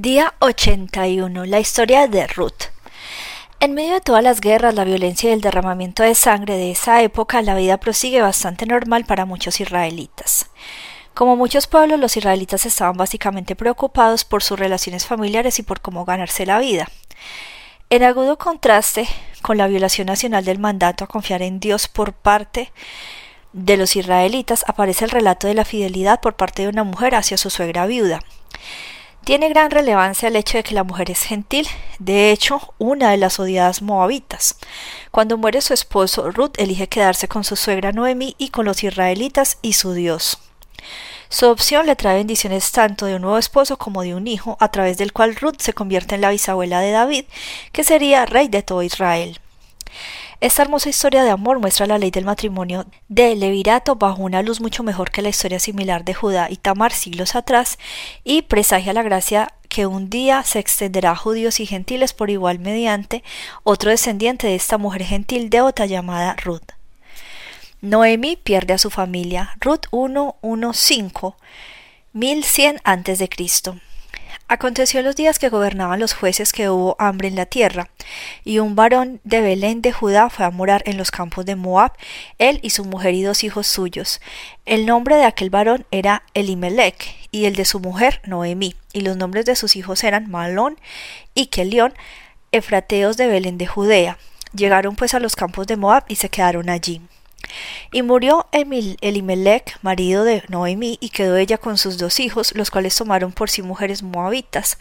Día 81. La historia de Ruth. En medio de todas las guerras, la violencia y el derramamiento de sangre de esa época, la vida prosigue bastante normal para muchos israelitas. Como muchos pueblos, los israelitas estaban básicamente preocupados por sus relaciones familiares y por cómo ganarse la vida. En agudo contraste con la violación nacional del mandato a confiar en Dios por parte de los israelitas, aparece el relato de la fidelidad por parte de una mujer hacia su suegra viuda. Tiene gran relevancia el hecho de que la mujer es gentil, de hecho, una de las odiadas moabitas. Cuando muere su esposo, Ruth elige quedarse con su suegra Noemi y con los israelitas y su Dios. Su opción le trae bendiciones tanto de un nuevo esposo como de un hijo, a través del cual Ruth se convierte en la bisabuela de David, que sería rey de todo Israel. Esta hermosa historia de amor muestra la ley del matrimonio de Levirato bajo una luz mucho mejor que la historia similar de Judá y Tamar siglos atrás y presagia la gracia que un día se extenderá a judíos y gentiles por igual mediante otro descendiente de esta mujer gentil devota llamada Ruth. Noemi pierde a su familia. Ruth 115 1100 a.C. Aconteció los días que gobernaban los jueces que hubo hambre en la tierra, y un varón de Belén de Judá fue a morar en los campos de Moab, él y su mujer y dos hijos suyos. El nombre de aquel varón era Elimelech, y el de su mujer Noemí, y los nombres de sus hijos eran Malón y Kelión, efrateos de Belén de Judea. Llegaron pues a los campos de Moab y se quedaron allí. Y murió Elimelech, marido de Noemí, y quedó ella con sus dos hijos, los cuales tomaron por sí mujeres moabitas.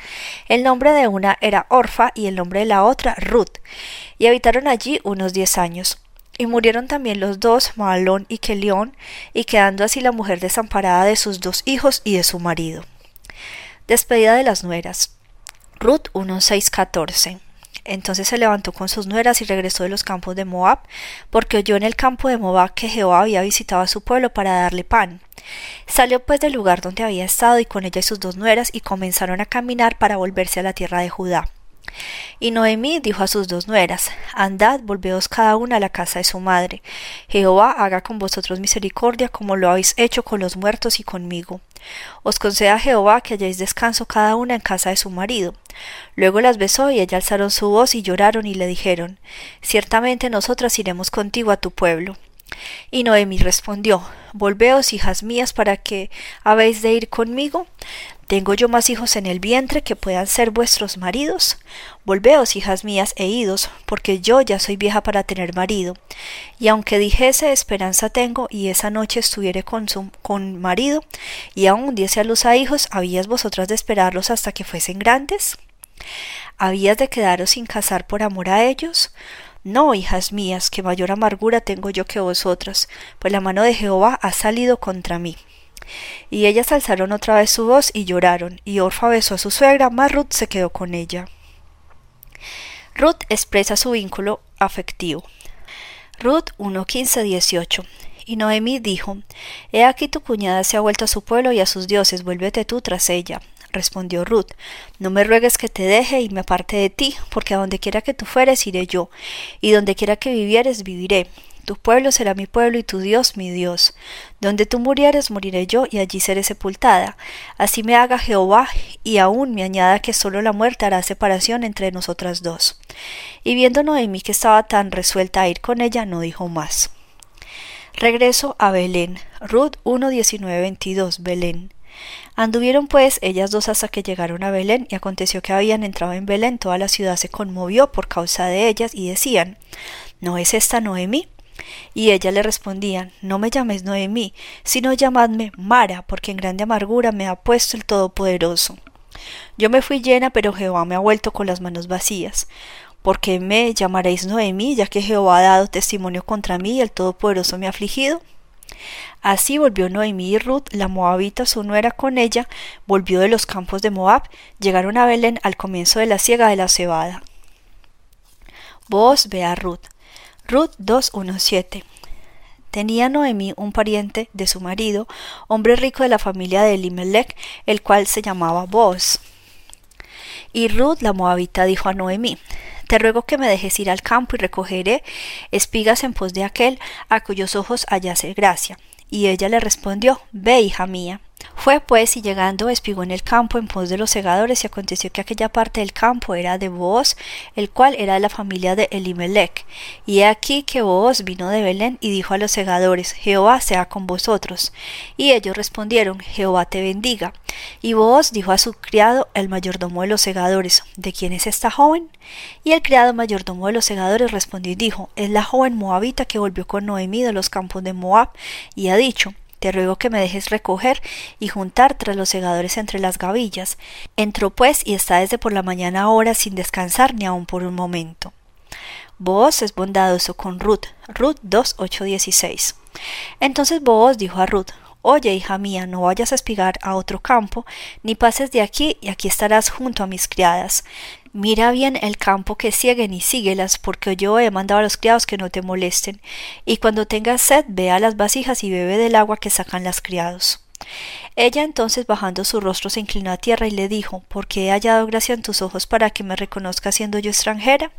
El nombre de una era Orfa y el nombre de la otra Ruth, y habitaron allí unos diez años. Y murieron también los dos, Maalón y Kelión, y quedando así la mujer desamparada de sus dos hijos y de su marido. Despedida de las nueras. Ruth 1.6.14 entonces se levantó con sus nueras y regresó de los campos de Moab, porque oyó en el campo de Moab que Jehová había visitado a su pueblo para darle pan. Salió pues del lugar donde había estado y con ella y sus dos nueras y comenzaron a caminar para volverse a la tierra de Judá. Y Noemí dijo a sus dos nueras, Andad, volveos cada una a la casa de su madre. Jehová haga con vosotros misericordia como lo habéis hecho con los muertos y conmigo. Os conceda Jehová que hayáis descanso cada una en casa de su marido. Luego las besó y ella alzaron su voz y lloraron y le dijeron, Ciertamente nosotras iremos contigo a tu pueblo. Y Noemi respondió, Volveos, hijas mías, para que habéis de ir conmigo. ¿Tengo yo más hijos en el vientre que puedan ser vuestros maridos? Volveos, hijas mías, e idos, porque yo ya soy vieja para tener marido. Y aunque dijese esperanza tengo, y esa noche estuviere con, con marido, y aun diese a luz a hijos, ¿habías vosotras de esperarlos hasta que fuesen grandes? ¿Habías de quedaros sin casar por amor a ellos? No, hijas mías, que mayor amargura tengo yo que vosotras, pues la mano de Jehová ha salido contra mí. Y ellas alzaron otra vez su voz y lloraron, y Orfa besó a su suegra, mas Ruth se quedó con ella. Ruth expresa su vínculo afectivo. Ruth 1.15.18 Y Noemi dijo, He aquí tu cuñada se ha vuelto a su pueblo y a sus dioses, vuélvete tú tras ella. Respondió Ruth, No me ruegues que te deje y me aparte de ti, porque a donde quiera que tú fueres iré yo, y donde quiera que vivieres viviré. Tu pueblo será mi pueblo y tu Dios mi Dios. Donde tú murieres moriré yo y allí seré sepultada. Así me haga Jehová y aún me añada que solo la muerte hará separación entre nosotras dos. Y viendo Noemi que estaba tan resuelta a ir con ella, no dijo más. Regreso a Belén. Ruth 1, 22, Belén. Anduvieron pues ellas dos hasta que llegaron a Belén, y aconteció que habían entrado en Belén, toda la ciudad se conmovió por causa de ellas, y decían ¿No es esta Noemi? Y ellas le respondían No me llames Noemí, sino llamadme Mara, porque en grande amargura me ha puesto el Todopoderoso. Yo me fui llena, pero Jehová me ha vuelto con las manos vacías. ¿Por qué me llamaréis Noemí, ya que Jehová ha dado testimonio contra mí y el Todopoderoso me ha afligido? Así volvió Noemí y Ruth, la moabita su nuera con ella, volvió de los campos de Moab, llegaron a Belén al comienzo de la siega de la cebada. Vos ve a Ruth. Ruth 2.1.7 Tenía Noemí un pariente de su marido, hombre rico de la familia de Elimelech, el cual se llamaba Boaz. Y Ruth la moabita dijo a Noemí, Te ruego que me dejes ir al campo y recogeré espigas en pos de aquel a cuyos ojos hallase gracia. Y ella le respondió Ve, hija mía. Fue pues y llegando espigó en el campo en pos de los segadores y aconteció que aquella parte del campo era de Booz, el cual era de la familia de Elimelech. Y he aquí que Booz vino de Belén y dijo a los segadores, Jehová sea con vosotros. Y ellos respondieron, Jehová te bendiga. Y Booz dijo a su criado, el mayordomo de los segadores, ¿de quién es esta joven? Y el criado mayordomo de los segadores respondió y dijo, es la joven moabita que volvió con Noemí de los campos de Moab, y ha dicho, te ruego que me dejes recoger y juntar tras los segadores entre las gavillas. Entró pues y está desde por la mañana ahora sin descansar ni aun por un momento. Booz es bondadoso con Ruth. Ruth 2.8.16. Entonces Booz dijo a Ruth, Oye, hija mía, no vayas a espigar a otro campo, ni pases de aquí, y aquí estarás junto a mis criadas. Mira bien el campo que siguen y síguelas, porque yo he mandado a los criados que no te molesten. Y cuando tengas sed, ve a las vasijas y bebe del agua que sacan las criados. Ella entonces bajando su rostro se inclinó a tierra y le dijo ¿Por qué he hallado gracia en tus ojos para que me reconozca siendo yo extranjera?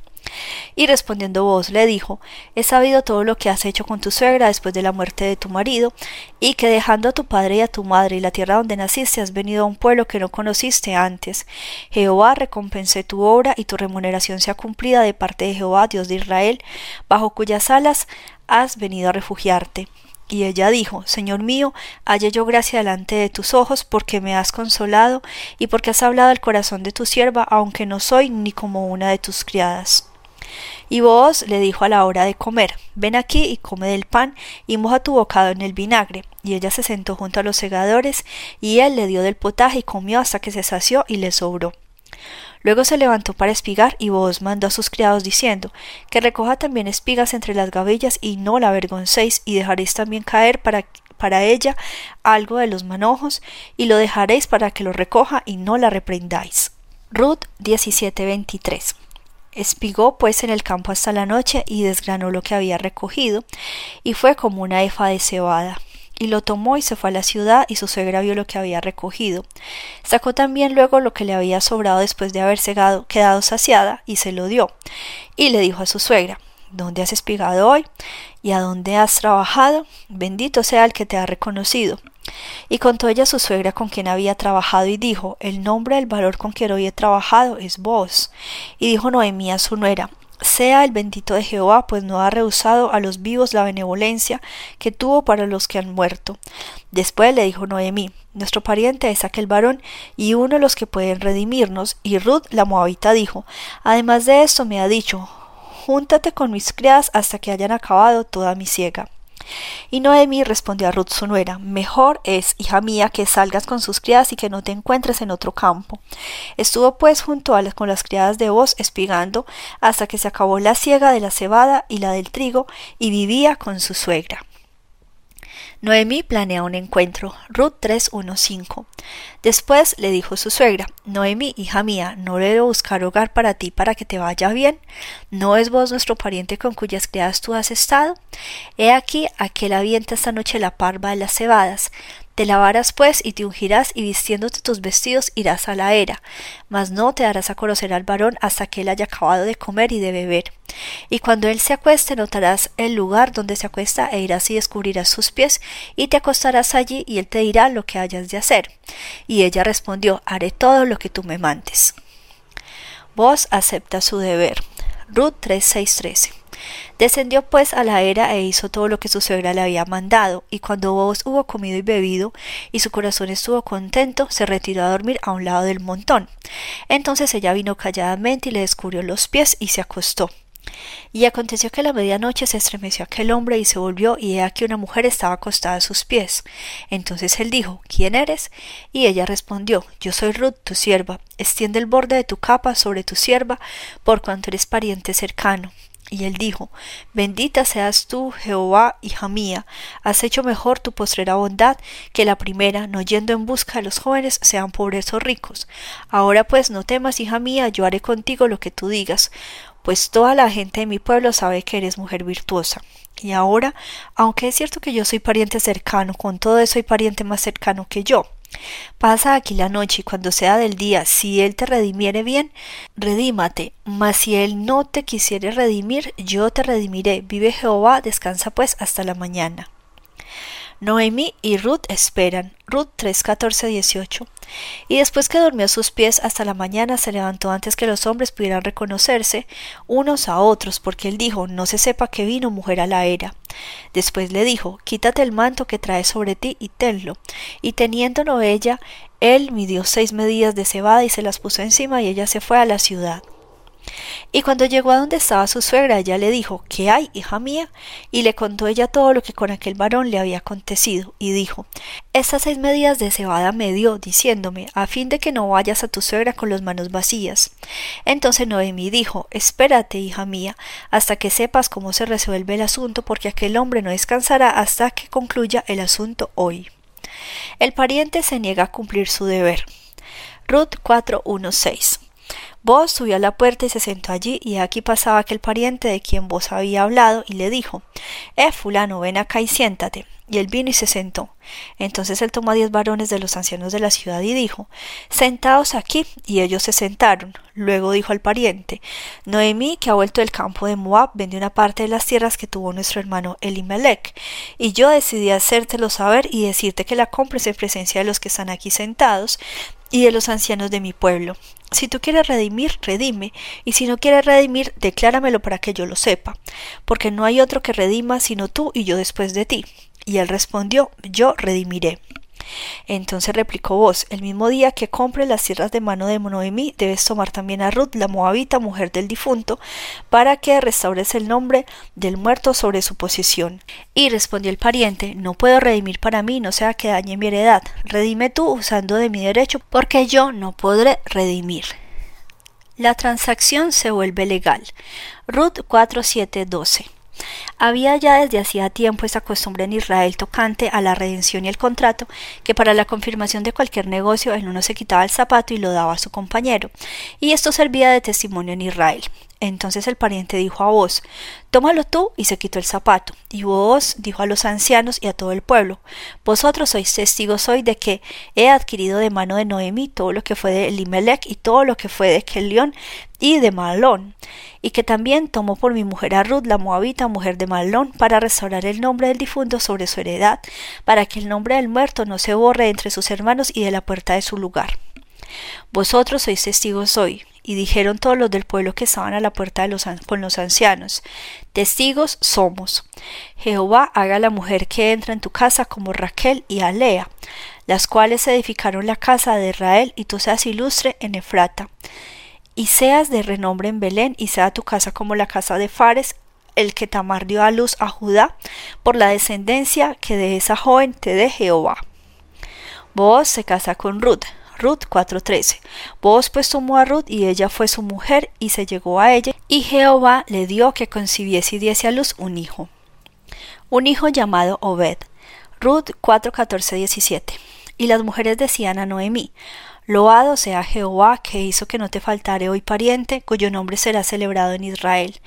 Y respondiendo vos le dijo He sabido todo lo que has hecho con tu suegra después de la muerte de tu marido, y que dejando a tu padre y a tu madre y la tierra donde naciste has venido a un pueblo que no conociste antes. Jehová recompense tu obra y tu remuneración sea cumplida de parte de Jehová, Dios de Israel, bajo cuyas alas has venido a refugiarte. Y ella dijo, Señor mío, halle yo gracia delante de tus ojos, porque me has consolado, y porque has hablado al corazón de tu sierva, aunque no soy ni como una de tus criadas. Y vos le dijo a la hora de comer, ven aquí y come del pan y moja tu bocado en el vinagre. Y ella se sentó junto a los segadores, y él le dio del potaje y comió hasta que se sació y le sobró. Luego se levantó para espigar y vos mandó a sus criados diciendo que recoja también espigas entre las gavillas y no la avergoncéis y dejaréis también caer para para ella algo de los manojos y lo dejaréis para que lo recoja y no la reprendáis. Ruth 17:23 Espigó pues en el campo hasta la noche y desgranó lo que había recogido, y fue como una efa de cebada. Y lo tomó y se fue a la ciudad, y su suegra vio lo que había recogido. Sacó también luego lo que le había sobrado después de haber quedado saciada, y se lo dio. Y le dijo a su suegra, ¿Dónde has espigado hoy? ¿Y a dónde has trabajado? Bendito sea el que te ha reconocido. Y contó ella a su suegra con quien había trabajado y dijo, el nombre del valor con que hoy he trabajado es vos. Y dijo Noemí a su nuera, sea el bendito de Jehová, pues no ha rehusado a los vivos la benevolencia que tuvo para los que han muerto. Después le dijo Noemí, nuestro pariente es aquel varón y uno de los que pueden redimirnos. Y Ruth la moabita dijo, además de esto me ha dicho, júntate con mis criadas hasta que hayan acabado toda mi siega. Y Noemi respondió a Ruth su nuera, Mejor es, hija mía, que salgas con sus criadas y que no te encuentres en otro campo. Estuvo pues junto a las, con las criadas de vos espigando hasta que se acabó la siega de la cebada y la del trigo, y vivía con su suegra. Noemí planea un encuentro. Ruth 3.1.5. Después le dijo su suegra, Noemí, hija mía, ¿no debo buscar hogar para ti para que te vaya bien? ¿No es vos nuestro pariente con cuyas criadas tú has estado? He aquí aquel avienta esta noche la parva de las cebadas. Te lavarás pues y te ungirás y vistiéndote tus vestidos irás a la era, mas no te darás a conocer al varón hasta que él haya acabado de comer y de beber. Y cuando él se acueste notarás el lugar donde se acuesta e irás y descubrirás sus pies y te acostarás allí y él te dirá lo que hayas de hacer. Y ella respondió haré todo lo que tú me mandes. Vos acepta su deber. Ruth 3.6.13 Descendió pues a la era e hizo todo lo que su suegra le había mandado, y cuando vos hubo comido y bebido, y su corazón estuvo contento, se retiró a dormir a un lado del montón. Entonces ella vino calladamente y le descubrió los pies y se acostó. Y aconteció que a la medianoche se estremeció aquel hombre y se volvió, y he aquí una mujer estaba acostada a sus pies. Entonces él dijo, ¿quién eres? Y ella respondió, Yo soy Ruth, tu sierva. Extiende el borde de tu capa sobre tu sierva, por cuanto eres pariente cercano. Y él dijo, Bendita seas tú, Jehová, hija mía, has hecho mejor tu postrera bondad que la primera, no yendo en busca de los jóvenes, sean pobres o ricos. Ahora pues no temas, hija mía, yo haré contigo lo que tú digas, pues toda la gente de mi pueblo sabe que eres mujer virtuosa. Y ahora, aunque es cierto que yo soy pariente cercano, con todo eso soy pariente más cercano que yo. Pasa aquí la noche y cuando sea del día, si él te redimiere bien, redímate, mas si él no te quisiere redimir, yo te redimiré. Vive Jehová, descansa pues hasta la mañana. Noemí y Ruth esperan. Ruth 3, 14, 18. Y después que durmió a sus pies hasta la mañana, se levantó antes que los hombres pudieran reconocerse unos a otros, porque él dijo, no se sepa que vino mujer a la era. Después le dijo, quítate el manto que traes sobre ti y tenlo. Y teniéndolo ella, él midió seis medidas de cebada y se las puso encima y ella se fue a la ciudad. Y cuando llegó a donde estaba su suegra, ella le dijo ¿Qué hay, hija mía? Y le contó ella todo lo que con aquel varón le había acontecido, y dijo Estas seis medidas de cebada me dio, diciéndome, a fin de que no vayas a tu suegra con las manos vacías. Entonces Noemí dijo Espérate, hija mía, hasta que sepas cómo se resuelve el asunto, porque aquel hombre no descansará hasta que concluya el asunto hoy. El pariente se niega a cumplir su deber. Ruth 416 Vos subió a la puerta y se sentó allí, y aquí pasaba aquel pariente de quien vos había hablado, y le dijo Eh, fulano, ven acá y siéntate. Y él vino y se sentó. Entonces él tomó a diez varones de los ancianos de la ciudad y dijo Sentaos aquí. Y ellos se sentaron. Luego dijo al pariente Noemí, que ha vuelto del campo de Moab, vendió una parte de las tierras que tuvo nuestro hermano Elimelech. Y yo decidí hacértelo saber y decirte que la compres en presencia de los que están aquí sentados y de los ancianos de mi pueblo. Si tú quieres redimir, redime, y si no quieres redimir, decláramelo para que yo lo sepa, porque no hay otro que redima sino tú y yo después de ti. Y él respondió, yo redimiré. Entonces replicó vos, el mismo día que compre las tierras de mano de Noemí, debes tomar también a Ruth, la moabita, mujer del difunto, para que restaures el nombre del muerto sobre su posición. Y respondió el pariente, no puedo redimir para mí, no sea que dañe mi heredad. Redime tú usando de mi derecho, porque yo no podré redimir. La transacción se vuelve legal. Ruth 4712 había ya desde hacía tiempo esa costumbre en Israel tocante a la redención y el contrato, que para la confirmación de cualquier negocio el uno se quitaba el zapato y lo daba a su compañero, y esto servía de testimonio en Israel. Entonces el pariente dijo a vos, tómalo tú, y se quitó el zapato. Y vos dijo a los ancianos y a todo el pueblo, vosotros sois testigos hoy de que he adquirido de mano de Noemí todo lo que fue de Elimelech y todo lo que fue de Kelión y de Malón, y que también tomó por mi mujer a Ruth, la moabita, mujer de Malón, para restaurar el nombre del difunto sobre su heredad, para que el nombre del muerto no se borre entre sus hermanos y de la puerta de su lugar. Vosotros sois testigos hoy, y dijeron todos los del pueblo que estaban a la puerta con los ancianos, testigos somos. Jehová haga la mujer que entra en tu casa como Raquel y Alea, las cuales edificaron la casa de Israel, y tú seas ilustre en Efrata. Y seas de renombre en Belén, y sea tu casa como la casa de Fares, el que Tamar dio a luz a Judá, por la descendencia que de esa joven te dé Jehová. Vos se casa con Ruth, Ruth 4:13. Vos pues tomó a Ruth y ella fue su mujer y se llegó a ella y Jehová le dio que concibiese y diese a luz un hijo. Un hijo llamado Obed. Ruth 4:14, 17. Y las mujeres decían a Noemí, Loado sea Jehová, que hizo que no te faltare hoy pariente, cuyo nombre será celebrado en Israel,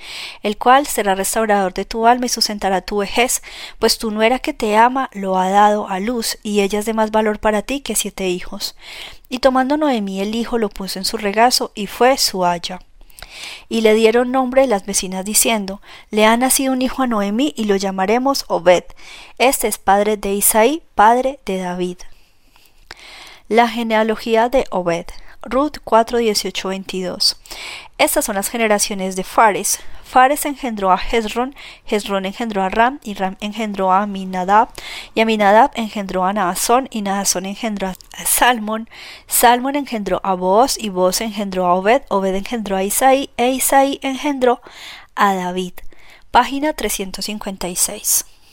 el cual será restaurador de tu alma y sustentará tu vejez, pues tu nuera que te ama lo ha dado a luz, y ella es de más valor para ti que siete hijos. Y tomando Noemí el hijo lo puso en su regazo, y fue su haya. Y le dieron nombre las vecinas diciendo, Le ha nacido un hijo a Noemí y lo llamaremos Obed. Este es padre de Isaí, padre de David. La genealogía de Obed. Ruth 4, 18, 22. Estas son las generaciones de Fares. Fares engendró a Hezron, Hezron engendró a Ram, y Ram engendró a Aminadab, y Aminadab engendró a Naasón, y Naasón engendró a Salmón, Salmón engendró a Boaz, y Boaz engendró a Obed, Obed engendró a Isaí, e Isaí engendró a David. Página 356.